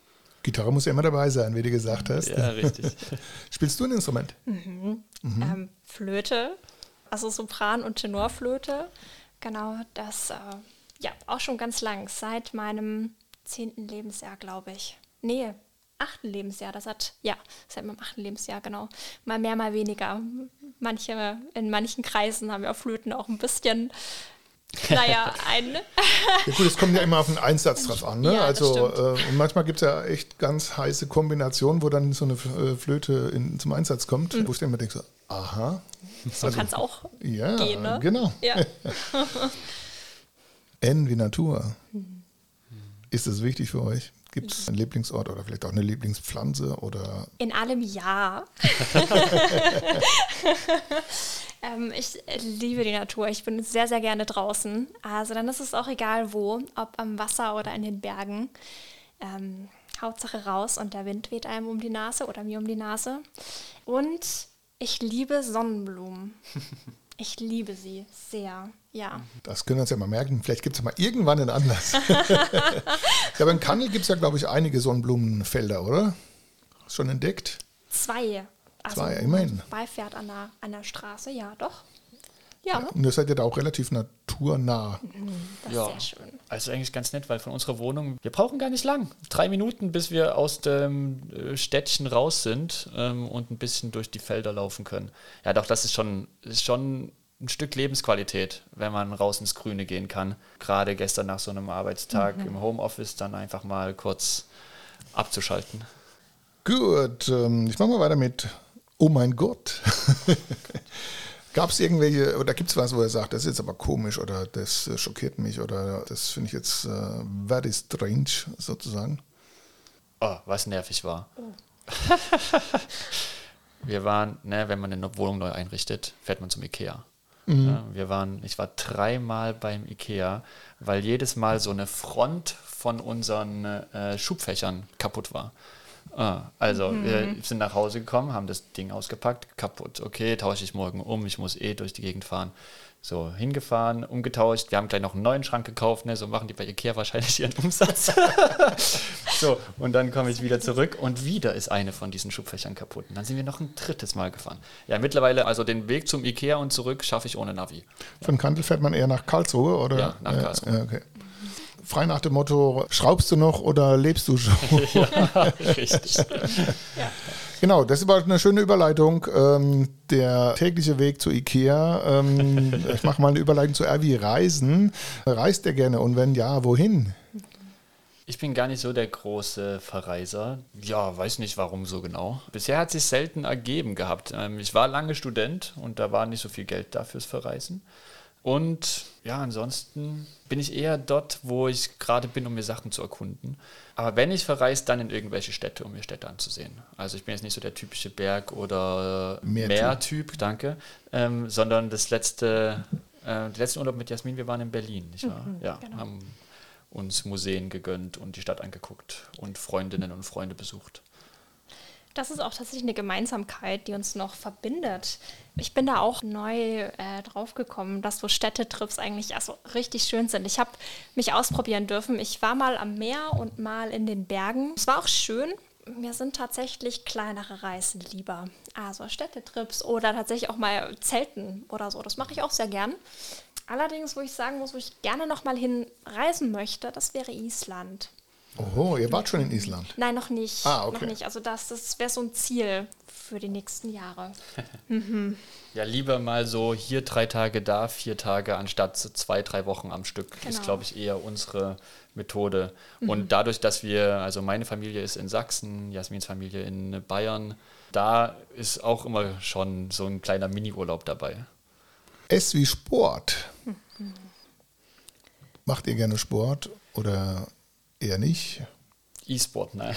Gitarre muss ja immer dabei sein, wie du gesagt hast. Ja, richtig. Spielst du ein Instrument? Ähm, Flöte, also Sopran- und Tenorflöte. Genau, das äh, ja auch schon ganz lang, seit meinem zehnten Lebensjahr, glaube ich. Nee, achten Lebensjahr, das hat, ja, seit meinem achten Lebensjahr, genau. Mal mehr, mal weniger. Manche, in manchen Kreisen haben ja Flöten auch ein bisschen, naja, ein, Ja gut, es kommt ja immer auf den Einsatz drauf an. Ne? Ja, also äh, und manchmal gibt es ja echt ganz heiße Kombinationen, wo dann so eine äh, Flöte in, zum Einsatz kommt, wo ich dann immer denke, so, aha. so kann es auch Ja, gehen, ne? genau. Ja. N wie Natur. Ist das wichtig für euch? Gibt es einen Lieblingsort oder vielleicht auch eine Lieblingspflanze oder In allem ja. ähm, ich liebe die Natur. Ich bin sehr, sehr gerne draußen. Also dann ist es auch egal wo, ob am Wasser oder in den Bergen. Ähm, Hauptsache raus und der Wind weht einem um die Nase oder mir um die Nase. Und ich liebe Sonnenblumen. Ich liebe sie sehr, ja. das können wir uns ja mal merken. Vielleicht gibt es ja mal irgendwann einen Anlass. ja, aber in Kannel gibt es ja, glaube ich, einige Sonnenblumenfelder, oder? Schon entdeckt? Zwei. Also Zwei, immerhin. Beifährt an der, an der Straße, ja, doch. Ja, Und ihr seid ja da auch relativ naturnah. das ist Ja. sehr schön. Also eigentlich ganz nett, weil von unserer Wohnung, wir brauchen gar nicht lang. Drei Minuten, bis wir aus dem äh, Städtchen raus sind ähm, und ein bisschen durch die Felder laufen können. Ja, doch, das ist schon, ist schon ein Stück Lebensqualität, wenn man raus ins Grüne gehen kann. Gerade gestern nach so einem Arbeitstag im Homeoffice dann einfach mal kurz abzuschalten. Gut, ähm, ich mache mal weiter mit Oh mein Gott. Gab es irgendwelche, oder gibt es was, wo er sagt, das ist jetzt aber komisch oder das äh, schockiert mich oder das finde ich jetzt äh, very strange sozusagen? Oh, was nervig war. wir waren, ne, wenn man eine Wohnung neu einrichtet, fährt man zum Ikea. Ja, wir waren, ich war dreimal beim Ikea, weil jedes Mal so eine Front von unseren äh, Schubfächern kaputt war. Ah, also wir sind nach Hause gekommen, haben das Ding ausgepackt, kaputt. Okay, tausche ich morgen um, ich muss eh durch die Gegend fahren. So, hingefahren, umgetauscht. Wir haben gleich noch einen neuen Schrank gekauft, ne? so machen die bei Ikea wahrscheinlich ihren Umsatz. so, und dann komme ich wieder zurück und wieder ist eine von diesen Schubfächern kaputt. Und dann sind wir noch ein drittes Mal gefahren. Ja, mittlerweile, also den Weg zum Ikea und zurück schaffe ich ohne Navi. Von Kandel fährt man eher nach Karlsruhe oder? Ja, nach Karlsruhe. Ja, okay. Frei nach dem Motto, schraubst du noch oder lebst du schon? Richtig. Genau, das war eine schöne Überleitung. Ähm, der tägliche Weg zu Ikea. Ähm, ich mache mal eine Überleitung zu Erwi Reisen. Reist er gerne und wenn ja, wohin? Ich bin gar nicht so der große Verreiser. Ja, weiß nicht warum so genau. Bisher hat sich selten ergeben gehabt. Ähm, Ich war lange Student und da war nicht so viel Geld da fürs Verreisen. Und ja, ansonsten bin ich eher dort, wo ich gerade bin, um mir Sachen zu erkunden. Aber wenn ich verreise, dann in irgendwelche Städte, um mir Städte anzusehen. Also ich bin jetzt nicht so der typische Berg- oder Meertyp. Meertyp, danke, ähm, sondern das letzte, äh, den letzten Urlaub mit Jasmin, wir waren in Berlin, nicht wahr? ja, genau. haben uns Museen gegönnt und die Stadt angeguckt und Freundinnen und Freunde besucht. Das ist auch tatsächlich eine Gemeinsamkeit, die uns noch verbindet. Ich bin da auch neu äh, draufgekommen, dass so Städtetrips eigentlich also richtig schön sind. Ich habe mich ausprobieren dürfen. Ich war mal am Meer und mal in den Bergen. Es war auch schön. Mir sind tatsächlich kleinere Reisen lieber. Also Städtetrips oder tatsächlich auch mal Zelten oder so. Das mache ich auch sehr gern. Allerdings, wo ich sagen muss, wo ich gerne noch mal hinreisen möchte, das wäre Island. Oh, ihr wart schon in Island. Nein, noch nicht. Ah, okay. Noch nicht. Also das, das wäre so ein Ziel für die nächsten Jahre. Ja, lieber mal so hier drei Tage da, vier Tage anstatt zwei, drei Wochen am Stück. Ist, Genau. glaube ich, eher unsere Methode. Und dadurch, dass wir, also meine Familie ist in Sachsen, Jasmins Familie in Bayern, da ist auch immer schon so ein kleiner Mini-Urlaub dabei. S wie Sport. Macht ihr gerne Sport oder eher nicht? E-Sport, nein.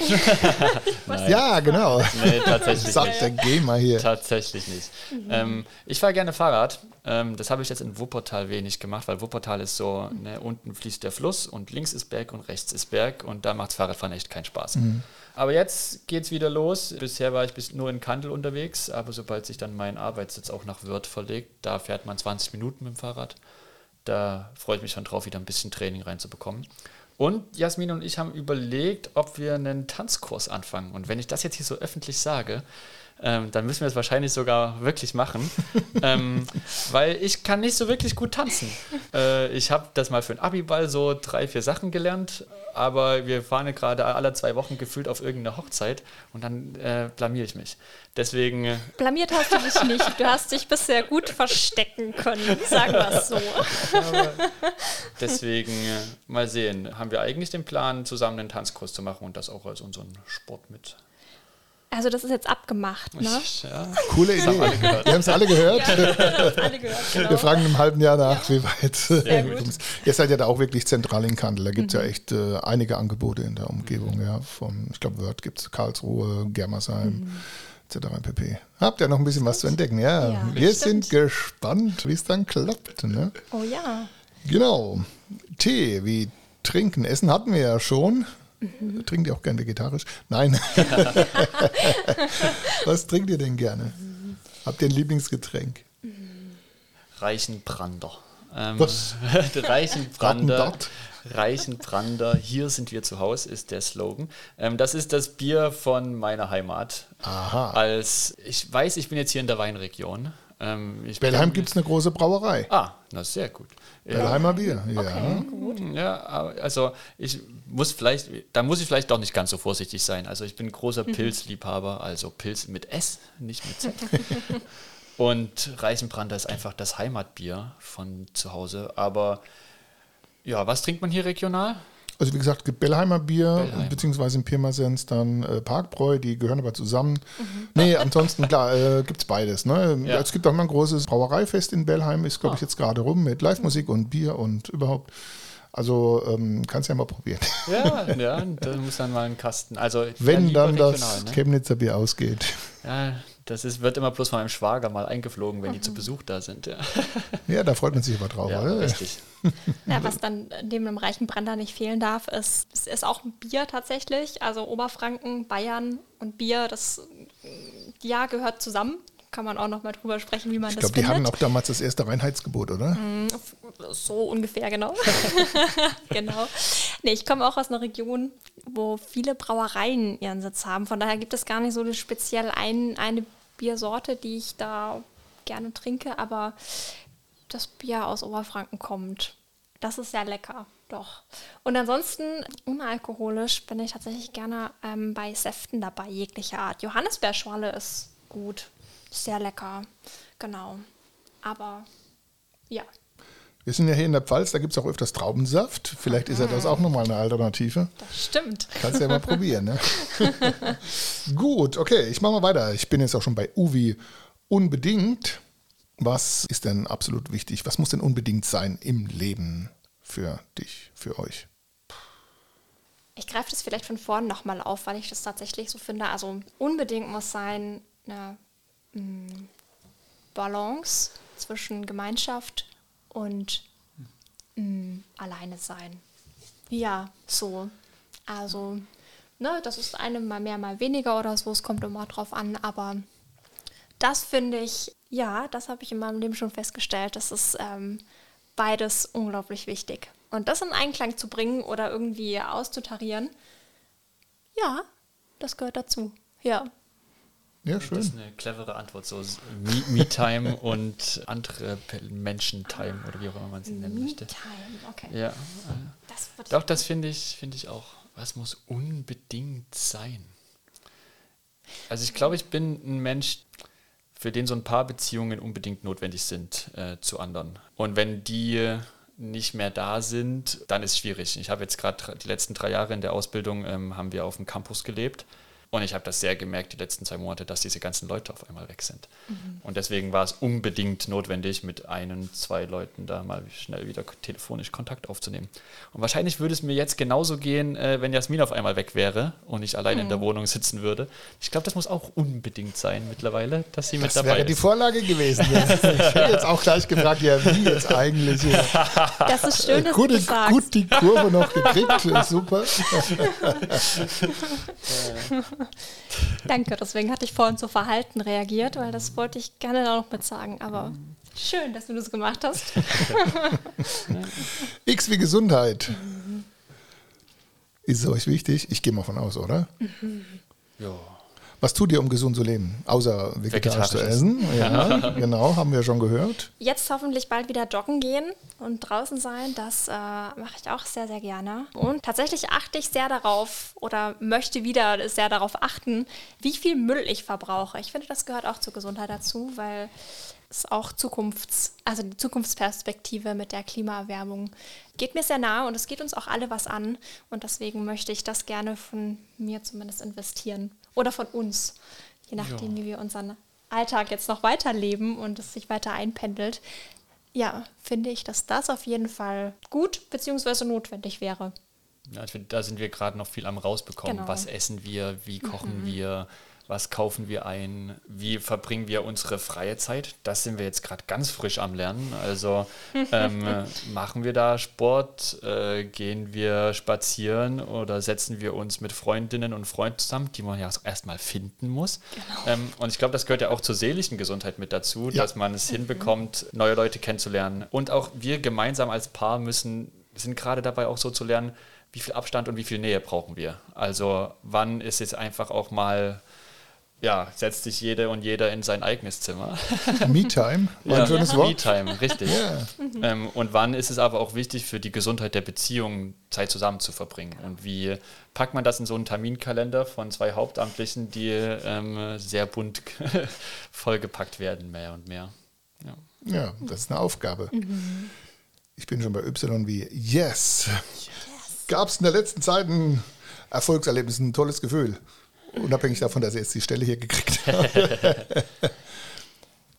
Ja, genau. nee, tatsächlich Sagt nicht. der Gamer hier. Tatsächlich nicht. Ähm, ich fahre gerne Fahrrad. Ähm, das habe ich jetzt in Wuppertal wenig gemacht, weil Wuppertal ist so, ne, unten fließt der Fluss und links ist Berg und rechts ist Berg und da macht Fahrradfahren echt keinen Spaß. Aber jetzt geht es wieder los. Bisher war ich bis nur in Kandel unterwegs, aber sobald sich dann mein Arbeitssitz auch nach Wörth verlegt, da fährt man 20 Minuten mit dem Fahrrad. Da freue ich mich schon drauf, wieder ein bisschen Training reinzubekommen. Und Jasmin und ich haben überlegt, ob wir einen Tanzkurs anfangen. Und wenn ich das jetzt hier so öffentlich sage, ähm, dann müssen wir es wahrscheinlich sogar wirklich machen, ähm, weil ich kann nicht so wirklich gut tanzen. Äh, ich habe das mal für einen Abiball so drei, vier Sachen gelernt, aber wir fahren ja gerade alle zwei Wochen gefühlt auf irgendeine Hochzeit und dann äh, blamier ich mich. Deswegen äh, Blamiert hast du dich nicht. Du hast dich bisher gut verstecken können, sagen wir es so. Deswegen äh, mal sehen. Haben wir eigentlich den Plan, zusammen einen Tanzkurs zu machen und das auch als unseren Sport mit. Also das ist jetzt abgemacht, ne? Ja. Coole Idee. Wir haben es alle gehört. Alle gehört, genau. Wir fragen einem halben Jahr nach, wie weit. Gut. Ihr seid ja da auch wirklich zentral in Kandel. Da gibt es Mhm. ja echt äh, einige Angebote in der Umgebung. Ja, vom, ich glaube, Wörth gibt es Karlsruhe, Germersheim, etc. pp. Habt ihr noch ein bisschen was zu entdecken? Ja, Mhm. Ja, wir stimmt. sind gespannt, wie es dann klappt. Ne? Oh ja. Genau. Tee wie trinken. Essen hatten wir ja schon. Mhm. Trinkt ihr auch gern vegetarisch? Nein. Was trinkt ihr denn gerne? Habt ihr ein Lieblingsgetränk? Reichenbrander. Ähm, Was? Reichenbrander. Reichenbrander, hier sind wir zu Hause, ist der Slogan. Ähm, das ist das Bier von meiner Heimat. Aha. Als ich weiß, ich bin jetzt hier in der Weinregion. Ähm, ich Bellheim gibt es eine große Brauerei. Ah, na sehr gut. Ja, Bellheimer Bier, ja. Ja, aber also ich muss vielleicht, da muss ich vielleicht doch nicht ganz so vorsichtig sein. Also ich bin großer Pilzliebhaber, also Pilz mit S, nicht mit Z. Und Reichenbrander ist einfach das Heimatbier von zu Hause. Aber ja, was trinkt man hier regional? Also wie gesagt, gibt Bellheimer Bier, Bellheim. beziehungsweise in Pirmasens dann äh, Parkbräu, die gehören aber zusammen. Nee, ansonsten klar, äh, gibt es beides. Ne? Ja. Es gibt auch mal ein großes Brauereifest in Bellheim, ist glaube ich jetzt gerade rum mit Live-Musik und Bier und überhaupt. Also ähm, kannst ja mal probieren. Ja, ja, da muss dann mal ein Kasten. Also Wenn dann das ne? Chemnitzer Bier ausgeht. Ja, das ist, wird immer bloß von meinem Schwager mal eingeflogen, wenn die zu Besuch da sind. Ja, Ja, da freut man sich aber drauf. ja oder? richtig. Ja, was dann neben dem reichen Brander nicht fehlen darf, ist, ist, ist auch ein Bier tatsächlich. Also Oberfranken, Bayern und Bier, das ja gehört zusammen. Kann man auch noch mal drüber sprechen, wie man Ich das glaube, die findet. hatten auch damals das erste Reinheitsgebot, oder? So ungefähr, genau. genau. Nee, ich komme auch aus einer Region, wo viele Brauereien ihren Sitz haben. Von daher gibt es gar nicht so eine speziell ein, eine Biersorte, die ich da gerne trinke, aber das Bier aus Oberfranken kommt. Das ist sehr lecker, doch. Und ansonsten, unalkoholisch, bin ich tatsächlich gerne ähm, bei Säften dabei, jeglicher Art. Johannisbeerschorle ist gut, sehr lecker, genau. Aber ja, Wir sind ja hier in der Pfalz, da gibt es auch öfters Traubensaft. Vielleicht ist ja das auch nochmal eine Alternative. das stimmt. Kannst ja mal probieren, ne? Gut, okay, ich mache mal weiter. Ich bin jetzt auch schon bei Uvi unbedingt. Was ist denn absolut wichtig? Was muss denn unbedingt sein im Leben für dich, für euch? Ich greife das vielleicht von vorn nochmal auf, weil ich das tatsächlich so finde. Also unbedingt muss sein eine mm, Balance zwischen Gemeinschaft und mm, alleine sein. Ja, so. Also, ne, das ist eine mal mehr, mal weniger oder so. Es kommt immer drauf an, aber das finde ich, ja, das habe ich in meinem Leben schon festgestellt. Das ist ähm, beides unglaublich wichtig. Und das in Einklang zu bringen oder irgendwie auszutarieren, ja, das gehört dazu. Ja. Ja, Das schön. ist eine clevere Antwort. So Me- Me-Time und andere Menschen-Time oder wie auch immer man sie nennen möchte. Me-Time, okay. Ja, Das doch, das finde ich, finde ich auch. Was muss unbedingt sein? Also ich glaube, ich bin ein Mensch, für den so ein paar Beziehungen unbedingt notwendig sind äh, zu anderen. Und wenn die nicht mehr da sind, dann ist es schwierig. Ich habe jetzt gerade die letzten drei Jahre in der Ausbildung ähm, haben wir auf dem Campus gelebt und ich habe das sehr gemerkt, die letzten zwei Monate, dass diese ganzen Leute auf einmal weg sind. Mhm. Und deswegen war es unbedingt notwendig, mit einem, zwei Leuten da mal schnell wieder telefonisch Kontakt aufzunehmen. Und wahrscheinlich würde es mir jetzt genauso gehen, äh, wenn Jasmin auf einmal weg wäre und ich allein mhm. in der mhm. Wohnung sitzen würde. Ich glaube, das muss auch unbedingt sein mittlerweile, dass sie das mit dabei ist. Das wäre die Vorlage gewesen. ich hätte jetzt auch gleich gefragt, ja, wie jetzt eigentlich? Das ist schön, dass gut, du das sagst. Gut die Kurve noch gekriegt, super. Danke, deswegen hatte ich vorhin so verhalten reagiert, weil das wollte ich gerne noch mit sagen. Aber schön, dass du das gemacht hast. X wie Gesundheit. Ist es euch wichtig? Ich gehe mal von aus, oder? Mhm. Ja. Was tut ihr, um gesund zu leben? Außer vegetarisch zu essen. Ja, genau, haben wir schon gehört. Jetzt hoffentlich bald wieder joggen gehen und draußen sein. Das äh, mache ich auch sehr, sehr gerne. Und tatsächlich achte ich sehr darauf oder möchte wieder sehr darauf achten, wie viel Müll ich verbrauche. Ich finde, das gehört auch zur Gesundheit dazu, weil es auch Zukunfts-, also die Zukunftsperspektive mit der Klimaerwärmung geht mir sehr nahe und es geht uns auch alle was an. Und deswegen möchte ich das gerne von mir zumindest investieren oder von uns, je nachdem, ja. wie wir unseren Alltag jetzt noch weiterleben und es sich weiter einpendelt. Ja, finde ich, dass das auf jeden Fall gut bzw. notwendig wäre. Ja, da sind wir gerade noch viel am rausbekommen. Genau. Was essen wir, wie kochen mhm. wir, was kaufen wir ein, wie verbringen wir unsere freie Zeit. Das sind wir jetzt gerade ganz frisch am Lernen. Also ähm, machen wir da Sport, äh, gehen wir spazieren oder setzen wir uns mit Freundinnen und Freunden zusammen, die man ja erstmal finden muss. Genau. Ähm, und ich glaube, das gehört ja auch zur seelischen Gesundheit mit dazu, ja. dass man es mhm. hinbekommt, neue Leute kennenzulernen. Und auch wir gemeinsam als Paar müssen, sind gerade dabei auch so zu lernen, wie viel Abstand und wie viel Nähe brauchen wir. Also wann ist jetzt einfach auch mal ja, setzt sich jede und jeder in sein eigenes Zimmer. Me-Time, war ein schönes Wort. Me-Time, richtig. Ja. Ähm, und wann ist es aber auch wichtig für die Gesundheit der Beziehung, Zeit zusammen zu verbringen? Und wie packt man das in so einen Terminkalender von zwei Hauptamtlichen, die ähm, sehr bunt vollgepackt werden, mehr und mehr? Ja, ja das ist eine Aufgabe. Mhm. Ich bin schon bei Y wie Yes. yes. Gab es in der letzten Zeit ein Erfolgserlebnis, ein tolles Gefühl? Unabhängig davon, dass er jetzt die Stelle hier gekriegt hat.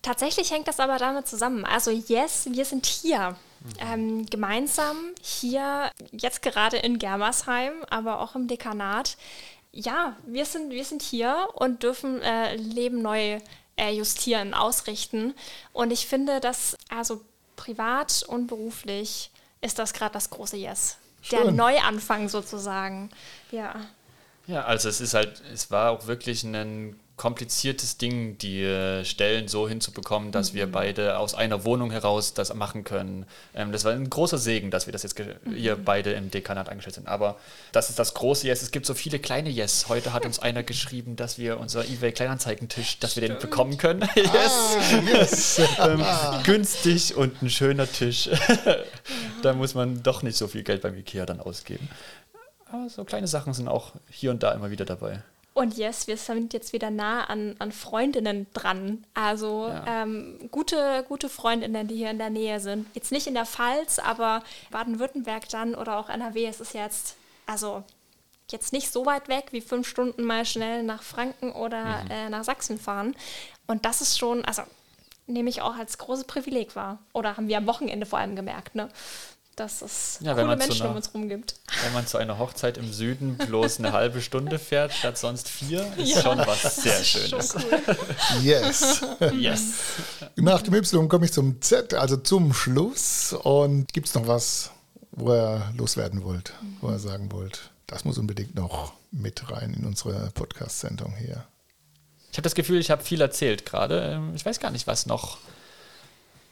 Tatsächlich hängt das aber damit zusammen. Also yes, wir sind hier. Ähm, gemeinsam hier, jetzt gerade in Germersheim, aber auch im Dekanat. Ja, wir sind, wir sind hier und dürfen äh, Leben neu äh, justieren, ausrichten. Und ich finde, dass also privat und beruflich ist das gerade das große Yes. Schön. Der Neuanfang sozusagen. Ja. Ja, also es ist halt, es war auch wirklich ein kompliziertes Ding, die äh, Stellen so hinzubekommen, dass mhm. wir beide aus einer Wohnung heraus das machen können. Ähm, das war ein großer Segen, dass wir das jetzt mhm. hier beide im Dekanat angestellt sind. Aber das ist das große Yes. Es gibt so viele kleine Yes. Heute hat uns einer geschrieben, dass wir unser eBay Kleinanzeigentisch, dass wir den bekommen können. yes. Ah, yes. ähm, günstig und ein schöner Tisch. da muss man doch nicht so viel Geld beim Ikea dann ausgeben. Aber so kleine Sachen sind auch hier und da immer wieder dabei. Und yes, wir sind jetzt wieder nah an, an Freundinnen dran. Also ja. ähm, gute, gute Freundinnen, die hier in der Nähe sind. Jetzt nicht in der Pfalz, aber Baden-Württemberg dann oder auch NRW. Es ist jetzt, also jetzt nicht so weit weg, wie fünf Stunden mal schnell nach Franken oder mhm. äh, nach Sachsen fahren. Und das ist schon, also nehme ich auch als großes Privileg wahr. Oder haben wir am Wochenende vor allem gemerkt, ne? Dass es ja, coole Menschen einer, um uns herum gibt. Wenn man zu einer Hochzeit im Süden bloß eine halbe Stunde fährt, statt sonst vier, ist ja, schon was sehr Schönes. Cool. Yes. yes. Nach dem Y komme ich zum Z, also zum Schluss. Und gibt es noch was, wo ihr loswerden wollt, wo ihr sagen wollt, das muss unbedingt noch mit rein in unsere Podcast-Sendung hier? Ich habe das Gefühl, ich habe viel erzählt gerade. Ähm, ich weiß gar nicht, was noch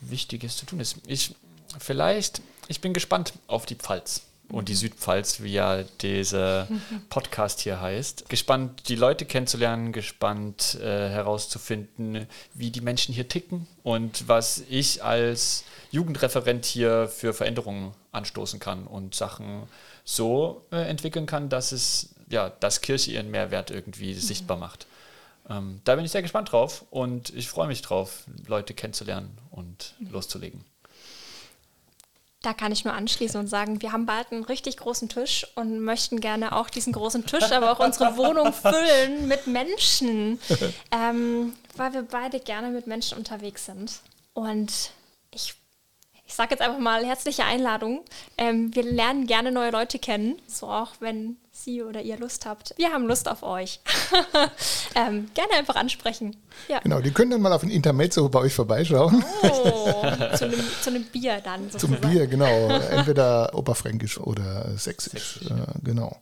Wichtiges zu tun ist. Ich vielleicht, ich bin gespannt auf die Pfalz. und die Südpfalz, wie ja dieser Podcast hier heißt. Gespannt, die Leute kennenzulernen, gespannt äh, herauszufinden, wie die Menschen hier ticken und was ich als Jugendreferent hier für Veränderungen anstoßen kann und Sachen so äh, entwickeln kann, dass es ja, dass Kirche ihren Mehrwert irgendwie mhm. sichtbar macht. Ähm, da bin ich sehr gespannt drauf und ich freue mich drauf, Leute kennenzulernen und mhm. loszulegen. Da kann ich nur anschließen und sagen, wir haben bald einen richtig großen Tisch und möchten gerne auch diesen großen Tisch, aber auch unsere Wohnung füllen mit Menschen, ähm, weil wir beide gerne mit Menschen unterwegs sind. Und ich, ich sage jetzt einfach mal herzliche Einladung. Ähm, wir lernen gerne neue Leute kennen, so auch wenn Sie oder ihr Lust habt. Wir haben Lust auf euch. ähm, gerne einfach ansprechen. Ja. Genau, die können dann mal auf ein Intermezzo bei euch vorbeischauen. Oh, zu einem, zu einem Bier dann sozusagen. Zum Bier, genau. Entweder Oberfränkisch oder Sächsisch. Sächsisch. Äh, genau.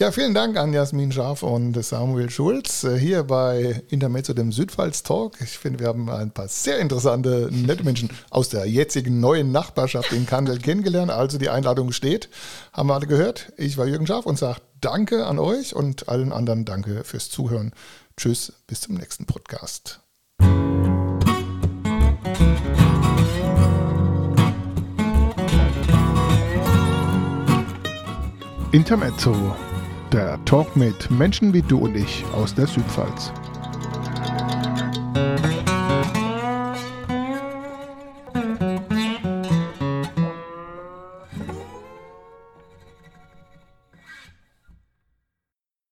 Ja, vielen Dank an Jasmin Scharf und Samuel Schulz äh, hier bei Intermezzo dem Südpfalz Talk. Ich finde, wir haben ein paar sehr interessante, nette Menschen aus der jetzigen neuen Nachbarschaft in Kandel kennengelernt. Also die Einladung steht. Haben wir alle gehört. Ich war Jürgen Scharf und sage Danke an euch und allen anderen Danke fürs Zuhören. Tschüss, bis zum nächsten Podcast. Intermezzo der Talk mit Menschen wie du und ich aus der Südpfalz.